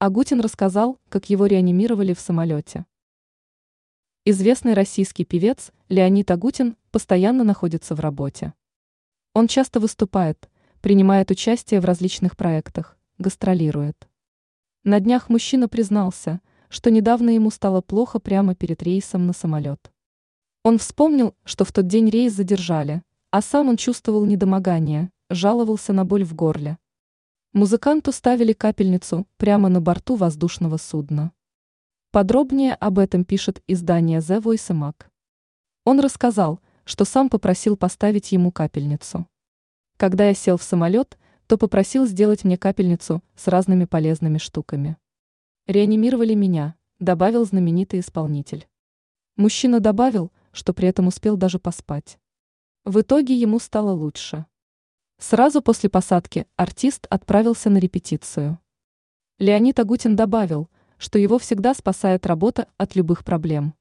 Агутин рассказал, как его реанимировали в самолете. Известный российский певец Леонид Агутин постоянно находится в работе. Он часто выступает, принимает участие в различных проектах, гастролирует. На днях мужчина признался, что недавно ему стало плохо прямо перед рейсом на самолет. Он вспомнил, что в тот день рейс задержали, а сам он чувствовал недомогание, жаловался на боль в горле. Музыканту ставили капельницу прямо на борту воздушного судна. Подробнее об этом пишет издание The Voice Mac. Он рассказал, что сам попросил поставить ему капельницу. Когда я сел в самолет, то попросил сделать мне капельницу с разными полезными штуками. Реанимировали меня, добавил знаменитый исполнитель. Мужчина добавил, что при этом успел даже поспать. В итоге ему стало лучше. Сразу после посадки артист отправился на репетицию. Леонид Агутин добавил, что его всегда спасает работа от любых проблем.